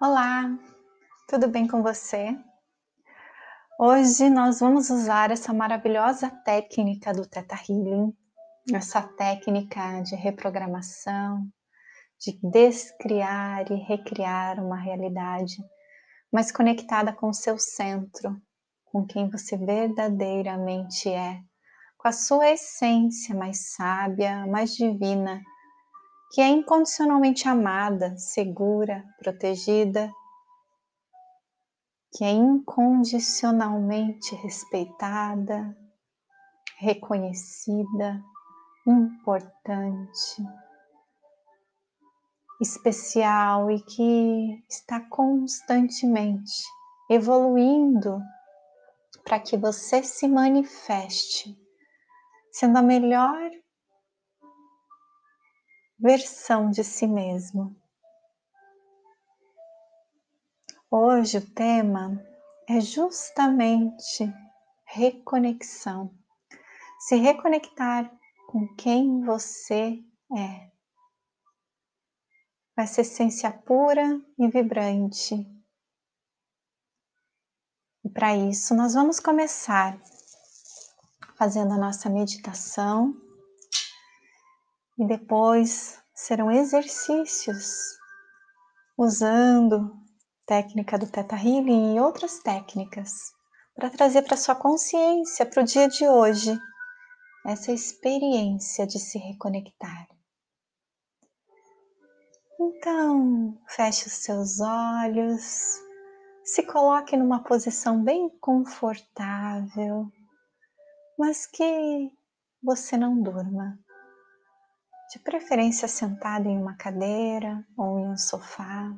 Olá, tudo bem com você? Hoje nós vamos usar essa maravilhosa técnica do Theta Healing, essa técnica de reprogramação, de descriar e recriar uma realidade mais conectada com o seu centro, com quem você verdadeiramente é, com a sua essência mais sábia, mais divina que é incondicionalmente amada, segura, protegida, que é incondicionalmente respeitada, reconhecida, importante, especial e que está constantemente evoluindo para que você se manifeste, sendo a melhor versão de si mesmo. Hoje o tema é justamente reconexão. Se reconectar com quem você é. Com essa essência pura e vibrante. E para isso, nós vamos começar fazendo a nossa meditação e depois serão exercícios usando técnica do Theta Healing e outras técnicas para trazer para sua consciência para o dia de hoje essa experiência de se reconectar. Então, feche os seus olhos, se coloque numa posição bem confortável, mas que você não durma de preferência sentado em uma cadeira ou em um sofá.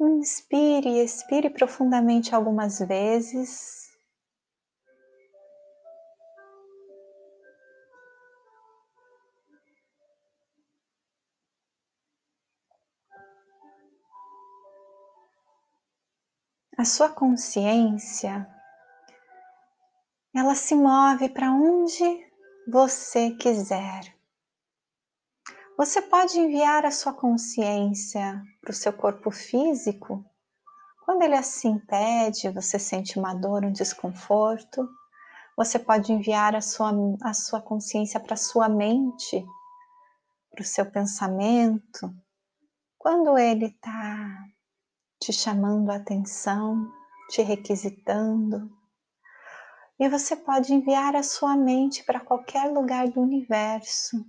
Inspire e expire profundamente algumas vezes. A sua consciência, ela se move para onde você quiser. Você pode enviar a sua consciência para o seu corpo físico. Quando ele assim pede, você sente uma dor, um desconforto, você pode enviar a sua, a sua consciência para a sua mente, para o seu pensamento. Quando ele está te chamando a atenção, te requisitando, e você pode enviar a sua mente para qualquer lugar do universo,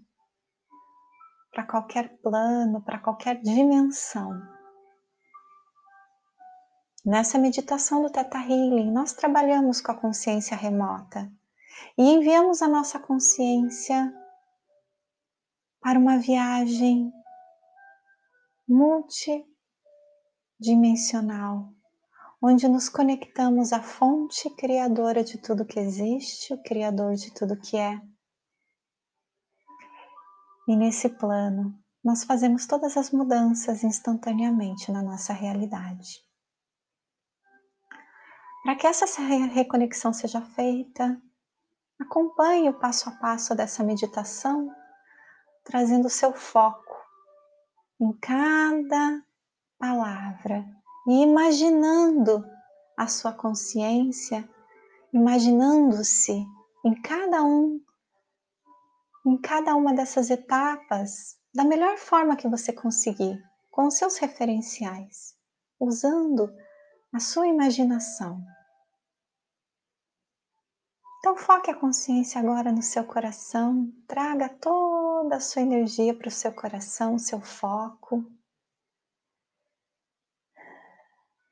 para qualquer plano, para qualquer dimensão. Nessa meditação do Theta Healing, nós trabalhamos com a consciência remota e enviamos a nossa consciência para uma viagem multidimensional onde nos conectamos à fonte criadora de tudo que existe, o criador de tudo que é. E nesse plano, nós fazemos todas as mudanças instantaneamente na nossa realidade. Para que essa reconexão seja feita, acompanhe o passo a passo dessa meditação, trazendo seu foco em cada palavra e imaginando a sua consciência, imaginando-se em cada um, em cada uma dessas etapas, da melhor forma que você conseguir, com os seus referenciais, usando a sua imaginação. Então foque a consciência agora no seu coração, traga toda a sua energia para o seu coração, seu foco.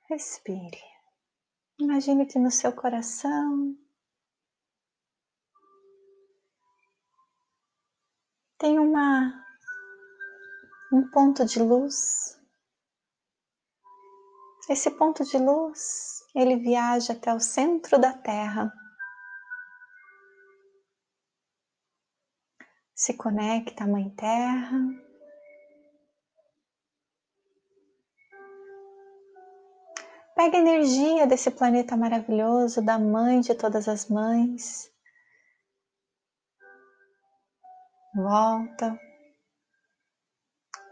Respire. Imagine que no seu coração tem uma um ponto de luz. Esse ponto de luz, ele viaja até o centro da Terra. Se conecta à Mãe Terra Pega a energia desse planeta maravilhoso, da mãe de todas as mães. Volta.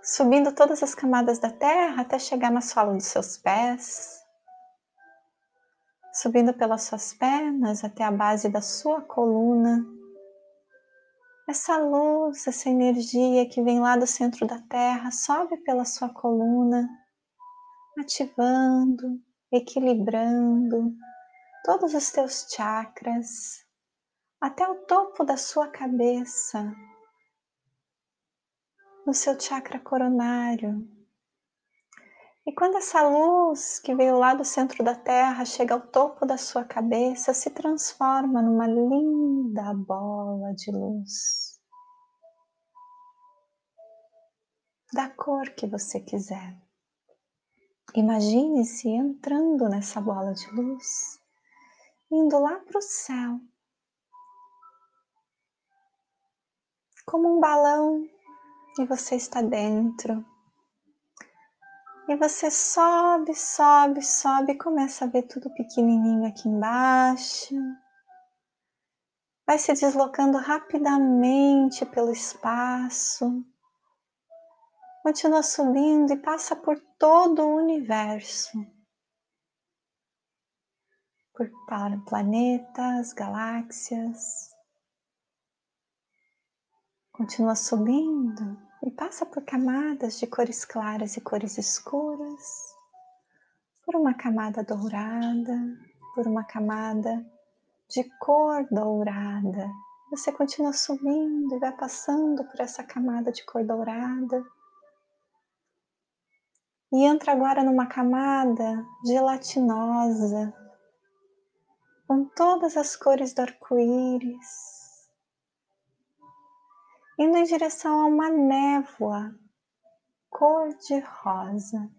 subindo todas as camadas da terra até chegar na sola dos seus pés, subindo pelas suas pernas até a base da sua coluna. Essa luz, essa energia que vem lá do centro da terra, sobe pela sua coluna, ativando, equilibrando todos os teus chakras até o topo da sua cabeça, no seu chakra coronário. E quando essa luz que veio lá do centro da Terra chega ao topo da sua cabeça, se transforma numa linda bola de luz. Da cor que você quiser. Imagine-se entrando nessa bola de luz, indo lá para o céu, como um balão e você está dentro. E você sobe, sobe, sobe começa a ver tudo pequenininho aqui embaixo. Vai se deslocando rapidamente pelo espaço. Continua subindo e passa por todo o universo. Por planetas, galáxias. Continua subindo e passa por camadas de cores claras e cores escuras, por uma camada dourada, por uma camada de cor dourada. Você continua subindo e vai passando por essa camada de cor dourada. E entra agora numa camada gelatinosa, com todas as cores do arco-íris, indo em direção a uma névoa cor-de-rosa.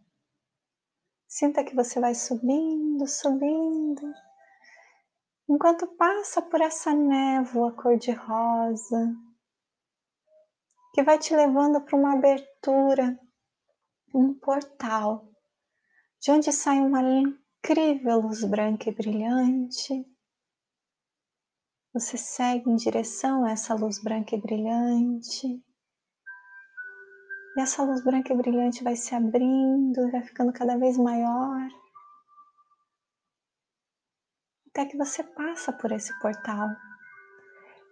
Sinta que você vai subindo, subindo, enquanto passa por essa névoa cor-de-rosa, que vai te levando para uma abertura, um portal, de onde sai uma incrível luz branca e brilhante você segue em direção a essa luz branca e brilhante. E essa luz branca e brilhante vai se abrindo e vai ficando cada vez maior. Até que você passa por esse portal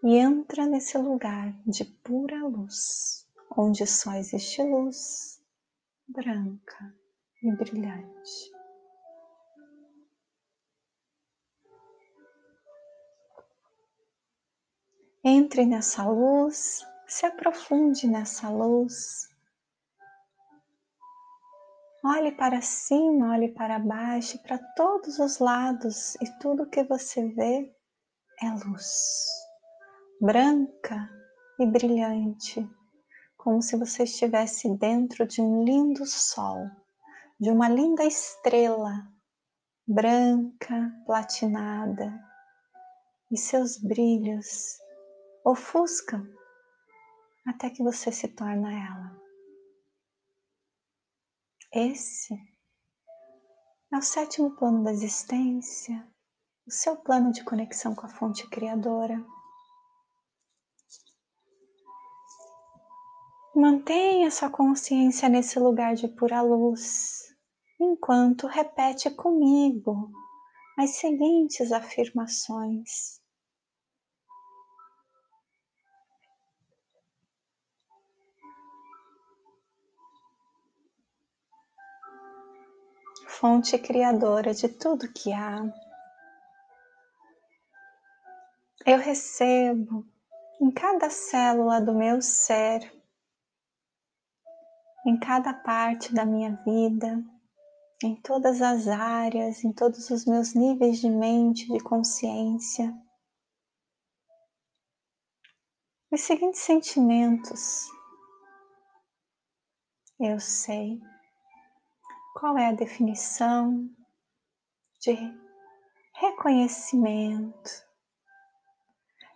e entra nesse lugar de pura luz, onde só existe luz branca e brilhante. Entre nessa luz, se aprofunde nessa luz. Olhe para cima, olhe para baixo, para todos os lados e tudo que você vê é luz, branca e brilhante, como se você estivesse dentro de um lindo sol, de uma linda estrela branca, platinada, e seus brilhos ofuscam até que você se torna ela. Esse é o sétimo plano da existência, o seu plano de conexão com a fonte criadora. Mantenha sua consciência nesse lugar de pura luz, enquanto repete comigo as seguintes afirmações. fonte criadora de tudo que há. Eu recebo em cada célula do meu ser, em cada parte da minha vida, em todas as áreas, em todos os meus níveis de mente, de consciência, os seguintes sentimentos. Eu sei qual é a definição de reconhecimento?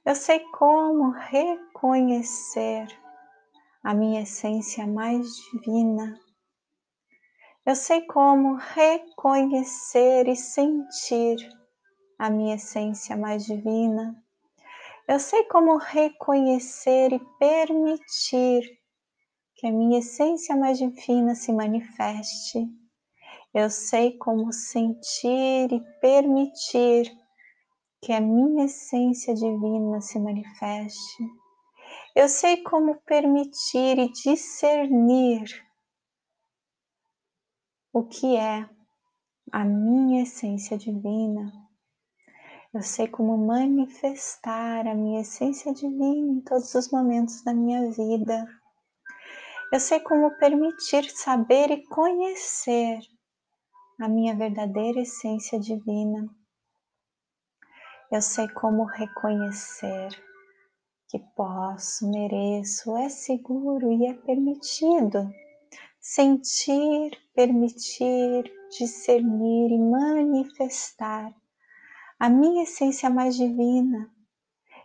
Eu sei como reconhecer a minha essência mais divina. Eu sei como reconhecer e sentir a minha essência mais divina. Eu sei como reconhecer e permitir que a minha essência mais divina se manifeste. Eu sei como sentir e permitir que a minha essência divina se manifeste. Eu sei como permitir e discernir o que é a minha essência divina. Eu sei como manifestar a minha essência divina em todos os momentos da minha vida. Eu sei como permitir saber e conhecer a minha verdadeira essência divina. Eu sei como reconhecer que posso, mereço, é seguro e é permitido sentir, permitir, discernir e manifestar a minha essência mais divina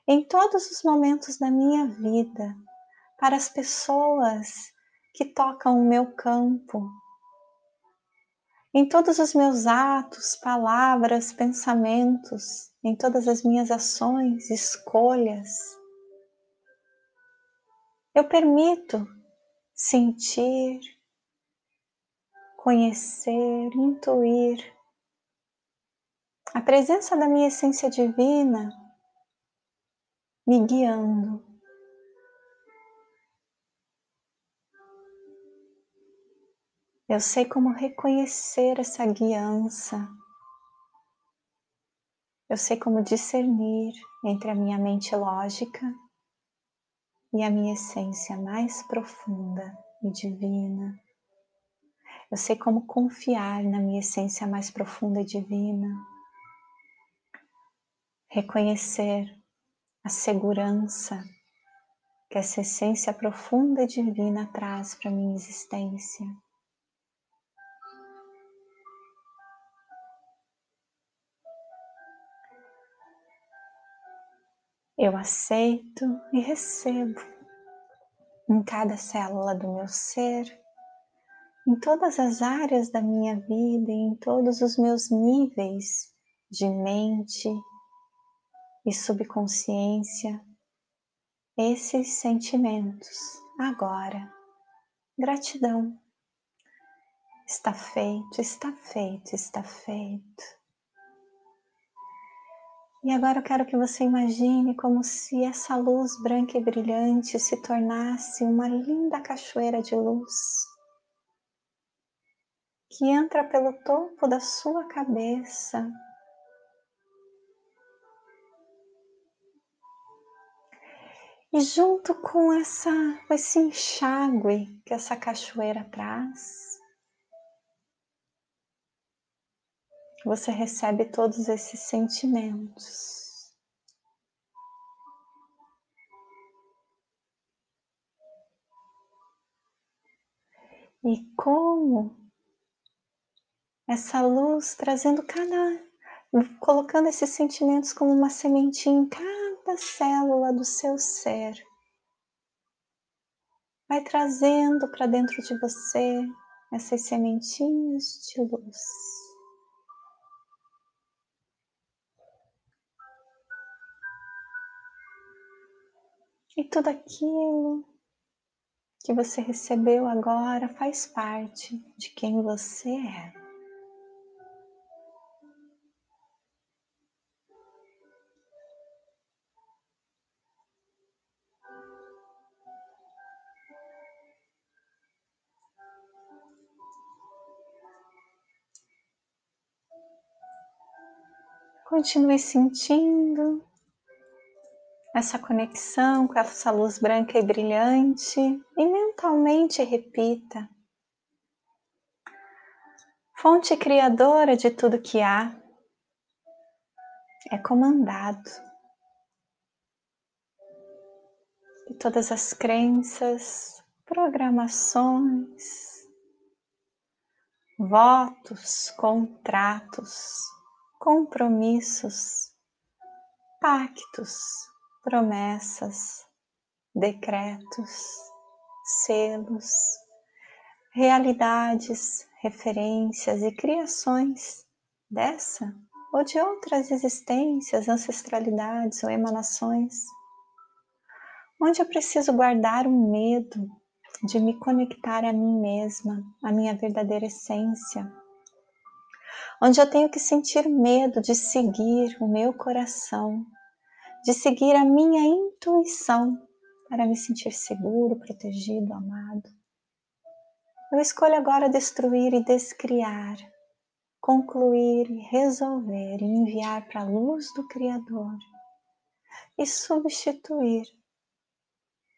em todos os momentos da minha vida, para as pessoas que tocam o meu campo, em todos os meus atos, palavras, pensamentos, em todas as minhas ações, escolhas. Eu permito sentir, conhecer, intuir a presença da minha essência divina me guiando. Eu sei como reconhecer essa guiança. Eu sei como discernir entre a minha mente lógica e a minha essência mais profunda e divina. Eu sei como confiar na minha essência mais profunda e divina reconhecer a segurança que essa essência profunda e divina traz para minha existência. Eu aceito e recebo em cada célula do meu ser, em todas as áreas da minha vida em todos os meus níveis de mente, e subconsciência esses sentimentos agora. Gratidão. Está feito, está feito, está feito. E agora eu quero que você imagine como se essa luz branca e brilhante se tornasse uma linda cachoeira de luz que entra pelo topo da sua cabeça. E junto com essa, esse enxágue que essa cachoeira traz, você recebe todos esses sentimentos. E como essa luz trazendo cada, colocando esses sentimentos como uma sementinha em cada célula do seu ser. Vai trazendo para dentro de você essas sementinhas de luz. E tudo aquilo que você recebeu agora faz parte de quem você é. Continue sentindo essa conexão com essa luz branca e brilhante e mentalmente repita: Fonte criadora de tudo que há é comandado. De todas as crenças, programações, votos, contratos compromissos, pactos, promessas, decretos, selos, realidades, referências e criações dessa ou de outras existências, ancestralidades ou emanações, onde eu preciso guardar um medo, de me conectar a mim mesma, a minha verdadeira essência, onde eu tenho que sentir medo de seguir o meu coração, de seguir a minha intuição para me sentir seguro, protegido, amado. Eu escolho agora destruir e descriar, concluir e resolver e enviar para a luz do Criador e substituir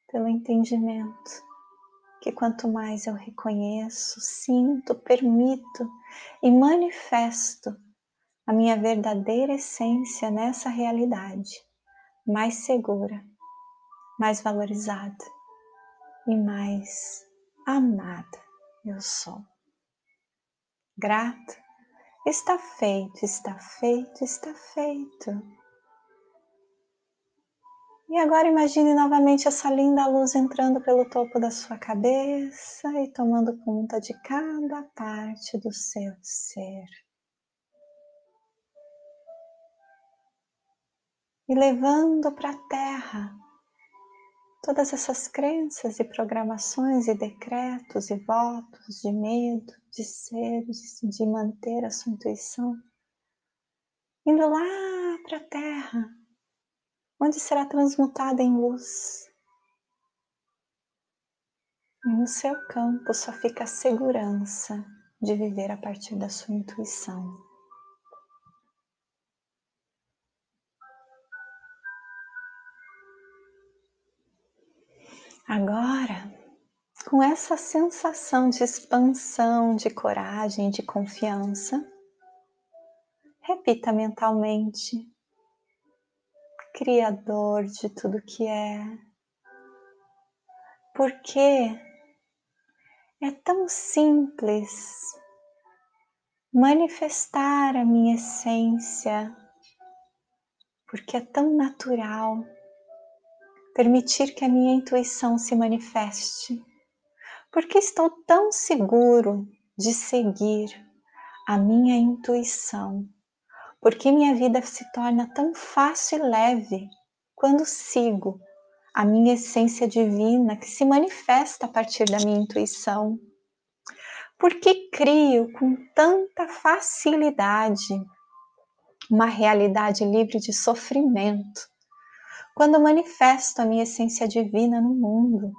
pelo entendimento que quanto mais eu reconheço, sinto, permito e manifesto a minha verdadeira essência nessa realidade, mais segura, mais valorizada e mais amada eu sou. Grata, está feito, está feito, está feito. E agora imagine novamente essa linda luz entrando pelo topo da sua cabeça e tomando conta de cada parte do seu ser. E levando para a terra todas essas crenças e programações e decretos e votos de medo, de ser, de, manter a sua intuição, indo lá para a terra onde será transmutada em luz. E no seu campo só fica a segurança de viver a partir da sua intuição. Agora, com essa sensação de expansão, de coragem, de confiança, repita mentalmente Criador de tudo que é. Porque é tão simples manifestar a minha essência, porque é tão natural permitir que a minha intuição se manifeste, porque estou tão seguro de seguir a minha intuição? Porque minha vida se torna tão fácil e leve quando sigo a minha essência divina que se manifesta a partir da minha intuição. Porque crio com tanta facilidade uma realidade livre de sofrimento quando manifesto a minha essência divina no mundo.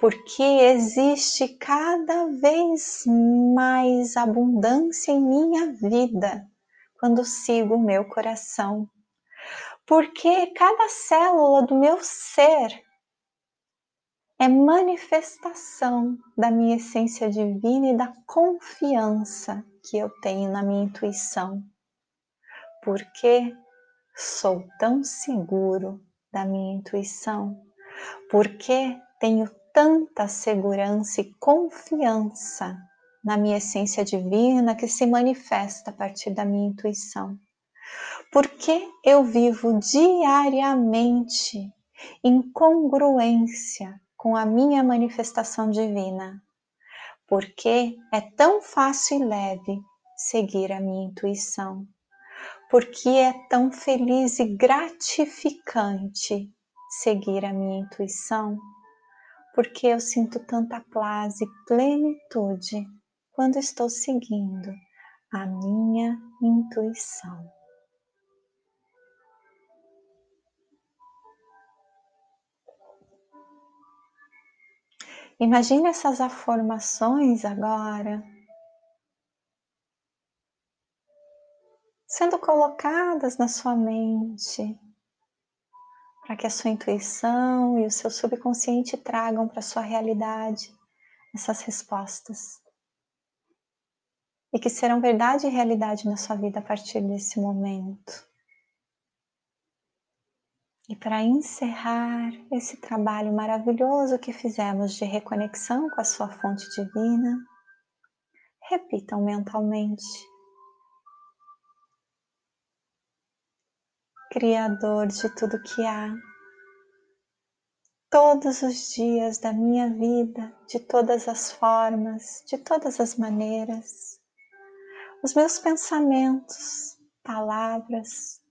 Porque existe cada vez mais abundância em minha vida quando sigo o meu coração. Porque cada célula do meu ser é manifestação da minha essência divina e da confiança que eu tenho na minha intuição. Porque sou tão seguro da minha intuição? Porque tenho tanta segurança e confiança na minha essência divina que se manifesta a partir da minha intuição. Porque eu vivo diariamente em congruência com a minha manifestação divina. Porque é tão fácil e leve seguir a minha intuição. Porque é tão feliz e gratificante seguir a minha intuição. Porque eu sinto tanta paz e plenitude quando estou seguindo a minha intuição. Imagine essas afirmações agora sendo colocadas na sua mente para que a sua intuição e o seu subconsciente tragam para a sua realidade essas respostas e que serão verdade e realidade na sua vida a partir desse momento. E para encerrar esse trabalho maravilhoso que fizemos de reconexão com a sua fonte divina, repitam mentalmente: Criador de tudo que há, todos os dias da minha vida, de todas as formas, de todas as maneiras, os meus pensamentos, palavras,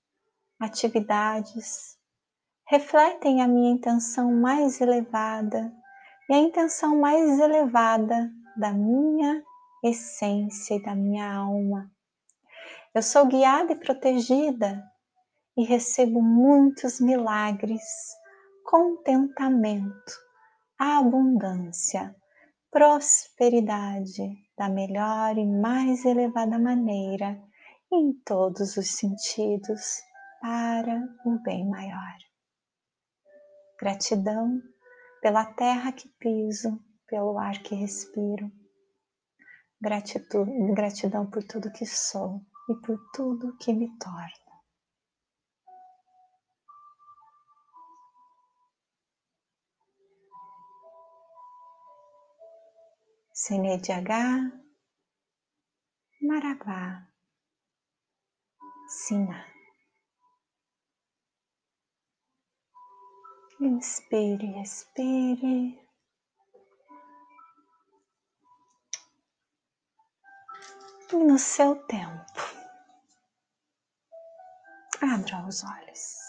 atividades refletem a minha intenção mais elevada e a intenção mais elevada da minha essência e da minha alma. Eu sou guiada e protegida e recebo muitos milagres, contentamento, abundância, prosperidade da melhor e mais elevada maneira em todos os sentidos para o bem maior. Gratidão pela terra que piso, pelo ar que respiro. Gratidão, gratidão por tudo que sou e por tudo que me torno. Senediagá, Maragá, Sina. Inspire, expire. E no seu tempo, abra os olhos.